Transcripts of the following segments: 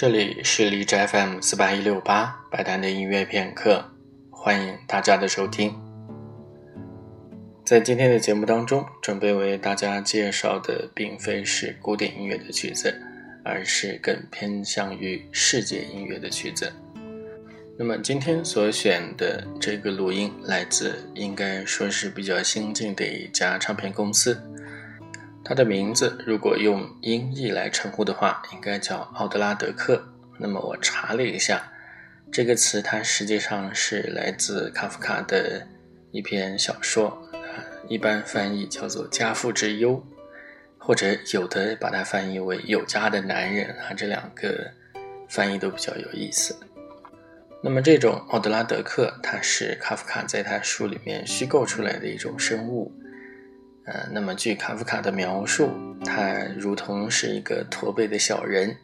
这里是荔枝 FM 四八一六八白谈的音乐片刻，欢迎大家的收听。在今天的节目当中，准备为大家介绍的并非是古典音乐的曲子，而是更偏向于世界音乐的曲子。那么今天所选的这个录音来自，应该说是比较新进的一家唱片公司。它的名字如果用音译来称呼的话，应该叫奥德拉德克。那么我查了一下，这个词它实际上是来自卡夫卡的一篇小说，啊，一般翻译叫做《家父之忧》，或者有的把它翻译为《有家的男人》啊，这两个翻译都比较有意思。那么这种奥德拉德克，它是卡夫卡在他书里面虚构出来的一种生物。呃，那么据卡夫卡的描述，他如同是一个驼背的小人，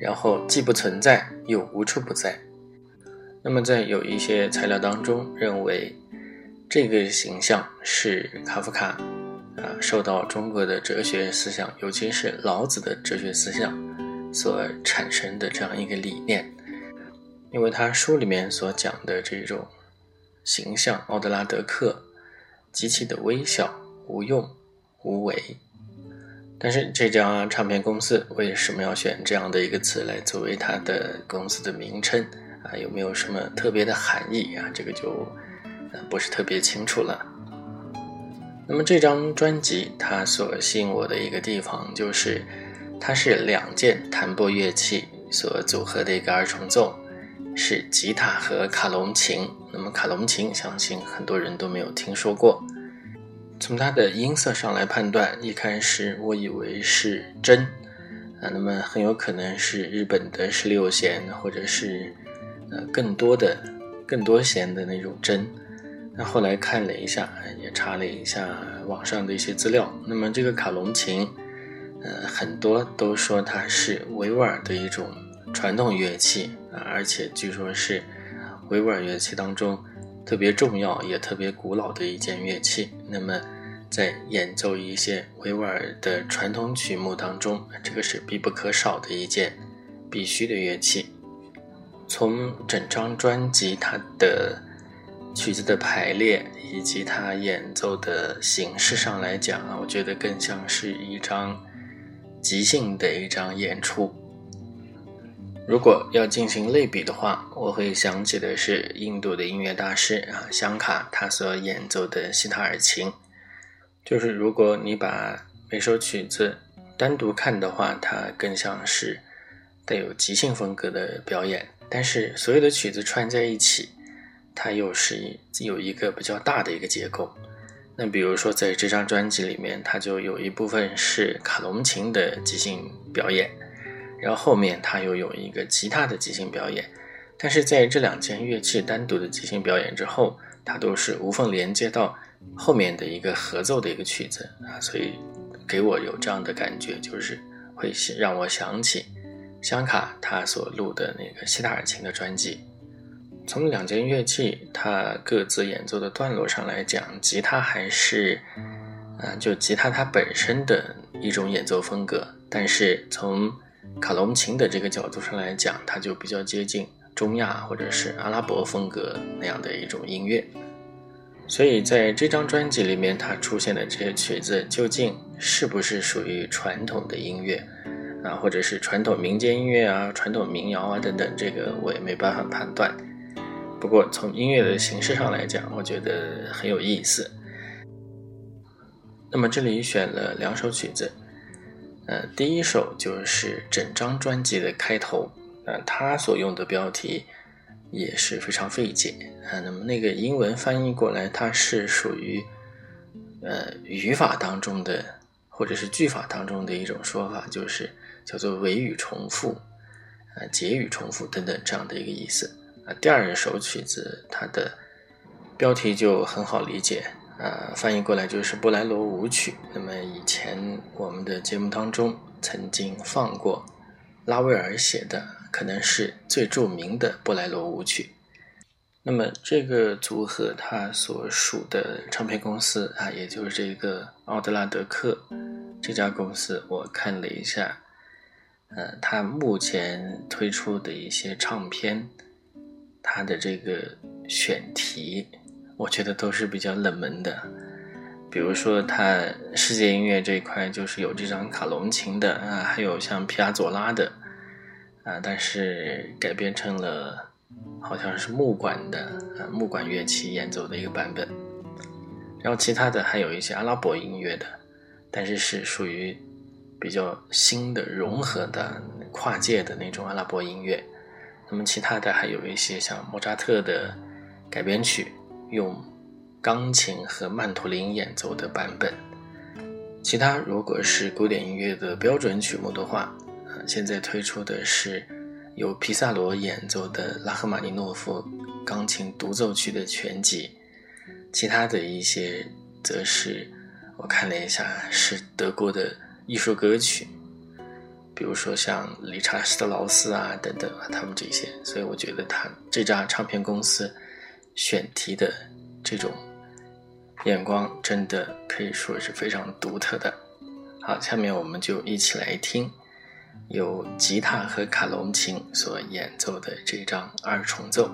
然后既不存在又无处不在。那么在有一些材料当中认为，这个形象是卡夫卡啊受到中国的哲学思想，尤其是老子的哲学思想所产生的这样一个理念，因为他书里面所讲的这种形象奥德拉德克极其的微小。无用、无为，但是这家唱片公司为什么要选这样的一个词来作为它的公司的名称啊？有没有什么特别的含义啊？这个就不是特别清楚了。那么这张专辑它所吸引我的一个地方就是，它是两件弹拨乐器所组合的一个二重奏，是吉他和卡隆琴。那么卡隆琴相信很多人都没有听说过。从它的音色上来判断，一开始我以为是真，啊，那么很有可能是日本的十六弦，或者是呃更多的更多弦的那种真。那后来看了一下，也查了一下网上的一些资料，那么这个卡隆琴，呃，很多都说它是维吾尔的一种传统乐器啊，而且据说是维吾尔乐器当中。特别重要也特别古老的一件乐器。那么，在演奏一些维吾尔的传统曲目当中，这个是必不可少的一件必须的乐器。从整张专辑它的曲子的排列以及它演奏的形式上来讲啊，我觉得更像是一张即兴的一张演出。如果要进行类比的话，我会想起的是印度的音乐大师啊香卡他所演奏的西塔尔琴。就是如果你把每首曲子单独看的话，它更像是带有即兴风格的表演。但是所有的曲子串在一起，它又是有一个比较大的一个结构。那比如说在这张专辑里面，它就有一部分是卡隆琴的即兴表演。然后后面他又有一个吉他的即兴表演，但是在这两件乐器单独的即兴表演之后，它都是无缝连接到后面的一个合奏的一个曲子啊，所以给我有这样的感觉，就是会让我想起香卡他所录的那个西塔尔琴的专辑。从两件乐器它各自演奏的段落上来讲，吉他还是嗯，就吉他它本身的一种演奏风格，但是从卡隆琴的这个角度上来讲，它就比较接近中亚或者是阿拉伯风格那样的一种音乐。所以在这张专辑里面，它出现的这些曲子究竟是不是属于传统的音乐啊，或者是传统民间音乐啊、传统民谣啊等等，这个我也没办法判断。不过从音乐的形式上来讲，我觉得很有意思。那么这里选了两首曲子。呃，第一首就是整张专辑的开头，呃，他所用的标题也是非常费解啊。那么那个英文翻译过来，它是属于呃语法当中的或者是句法当中的一种说法，就是叫做尾语重复，呃，结语重复等等这样的一个意思啊。第二首曲子，它的标题就很好理解。呃，翻译过来就是布莱罗舞曲。那么以前我们的节目当中曾经放过拉威尔写的，可能是最著名的布莱罗舞曲。那么这个组合它所属的唱片公司啊，也就是这个奥德拉德克这家公司，我看了一下，呃，他目前推出的一些唱片，他的这个选题，我觉得都是比较冷门的。比如说，他世界音乐这一块就是有这张卡隆琴的啊，还有像皮亚佐拉的啊，但是改编成了好像是木管的啊，木管乐器演奏的一个版本。然后其他的还有一些阿拉伯音乐的，但是是属于。比较新的融合的跨界的那种阿拉伯音乐，那么其他的还有一些像莫扎特的改编曲，用钢琴和曼陀林演奏的版本。其他如果是古典音乐的标准曲目的话，现在推出的是由皮萨罗演奏的拉赫玛尼诺夫钢琴独奏曲的全集。其他的一些则是我看了一下，是德国的。艺术歌曲，比如说像理查施特劳斯啊等等啊，他们这些，所以我觉得他这家唱片公司选题的这种眼光，真的可以说是非常独特的。好，下面我们就一起来听由吉他和卡隆琴所演奏的这张二重奏。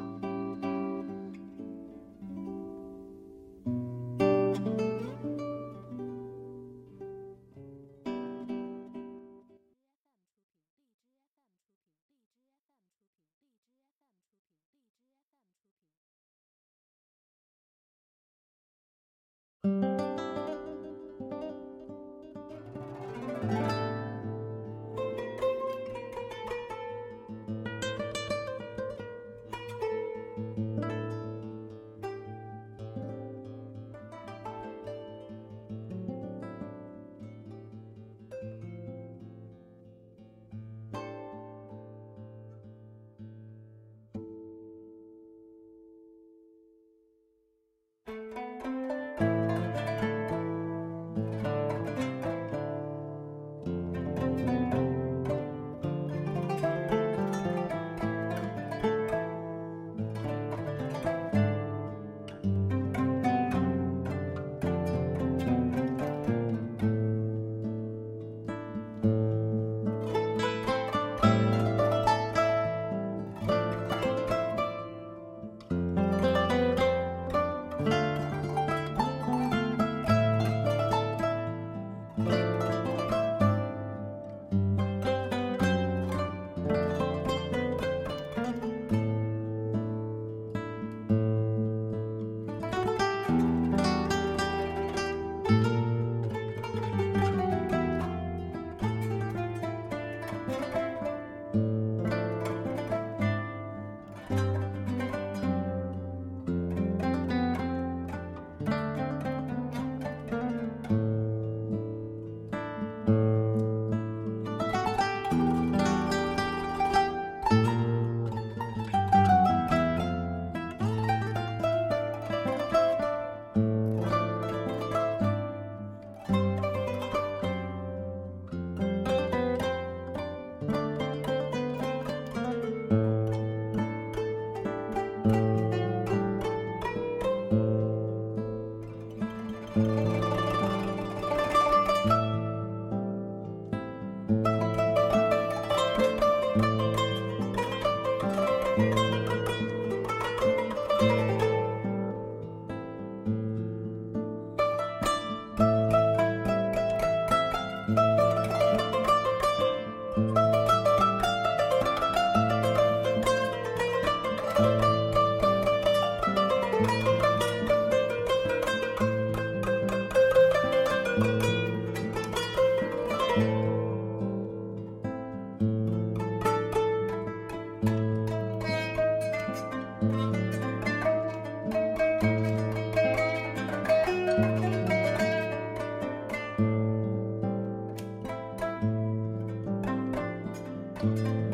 Música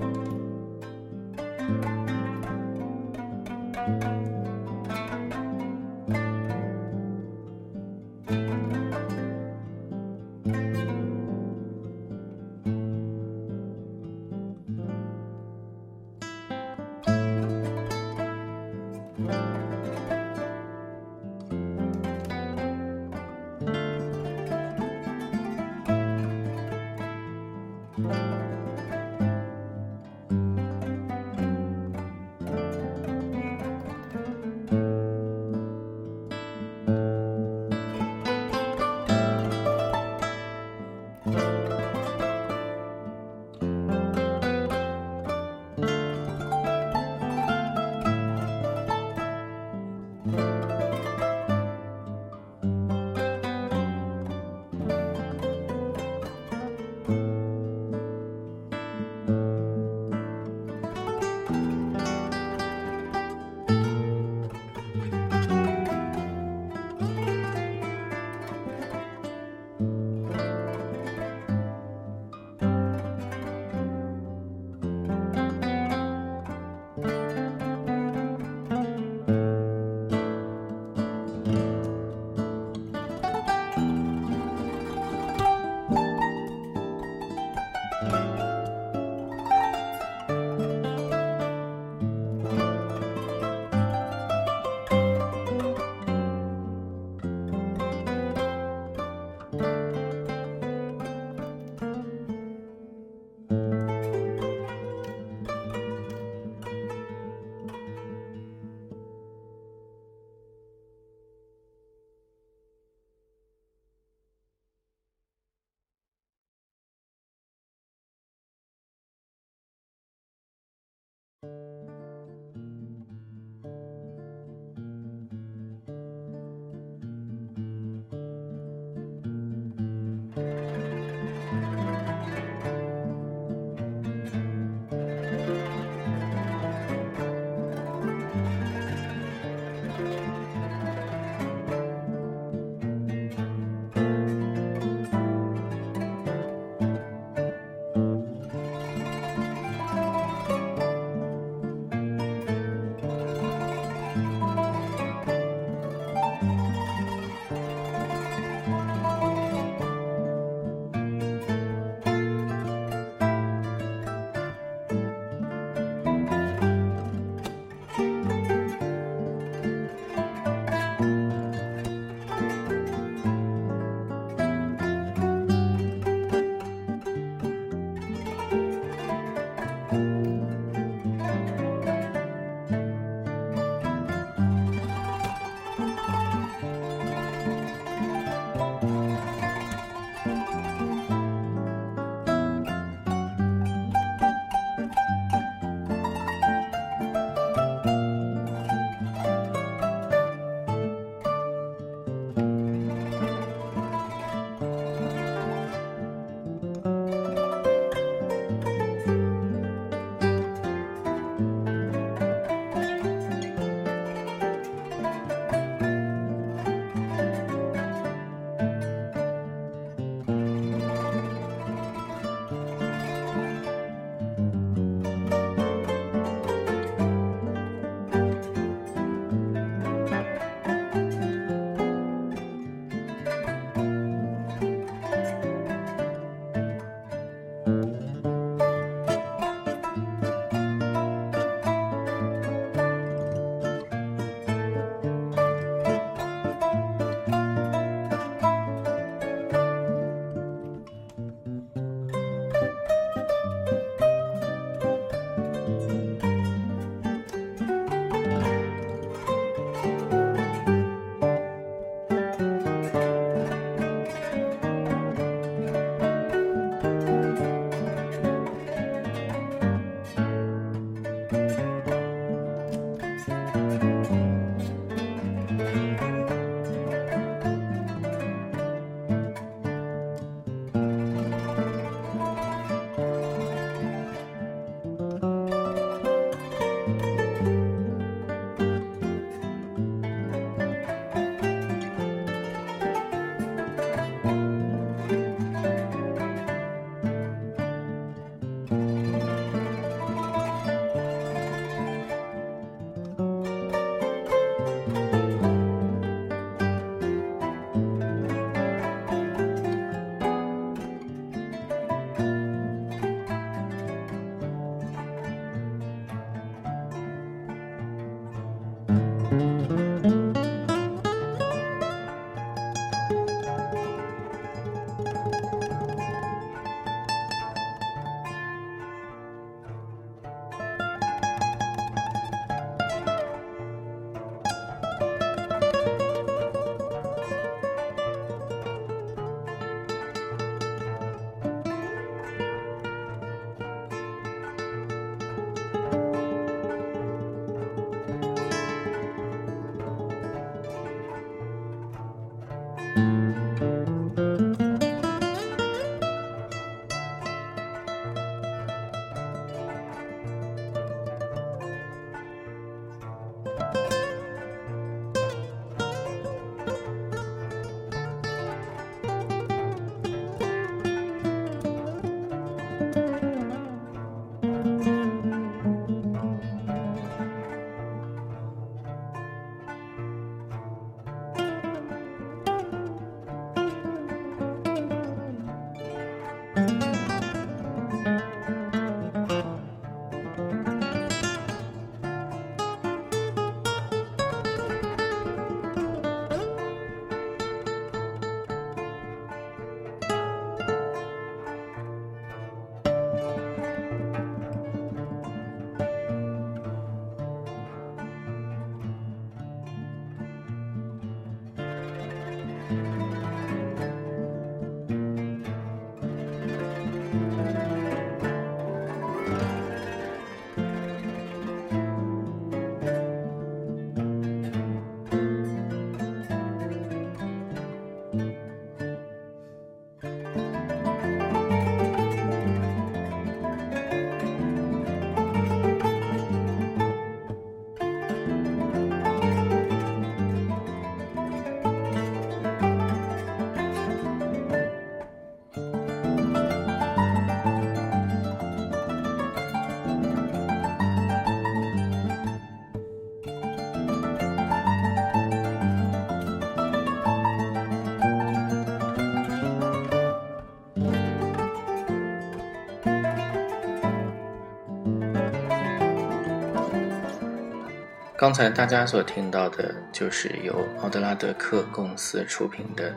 刚才大家所听到的，就是由奥德拉德克公司出品的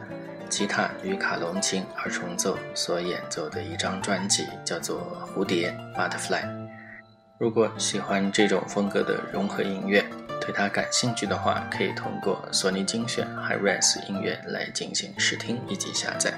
吉他与卡隆琴二重奏所演奏的一张专辑，叫做《蝴蝶》（Butterfly）。如果喜欢这种风格的融合音乐，对它感兴趣的话，可以通过索尼精选 HiRes 音乐来进行试听以及下载。